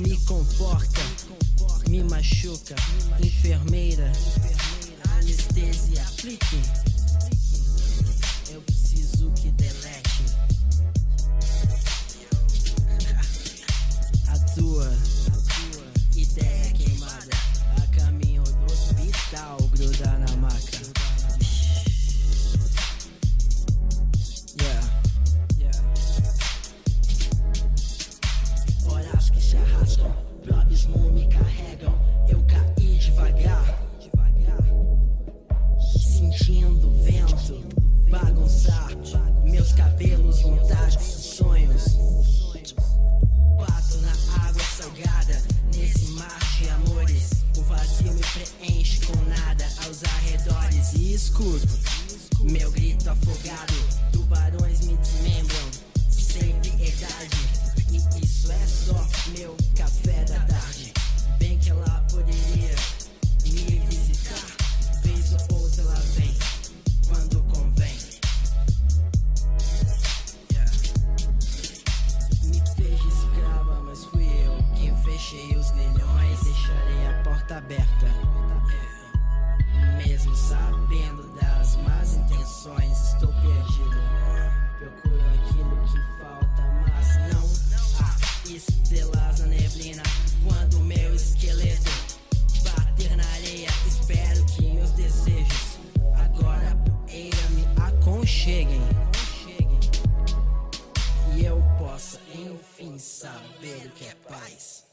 me conforta, me machuca, enfermeira, anestesia, aplique. Sentindo o vento bagunçar meus cabelos, vontades, sonhos. Bato na água salgada, nesse mar de amores. O vazio me preenche com nada aos arredores e escuto meu grito afogado. Tubarões me desmembram sem piedade. E isso é só meu café fechei os grilhões. Deixarei a porta aberta. Mesmo sabendo das más intenções, estou perdido. Procuro aquilo que falta, mas não há estrelas na neblina. Quando meu esqueleto bater na areia, espero que meus desejos agora poeira me aconcheguem. E eu possa enfim saber o que é paz.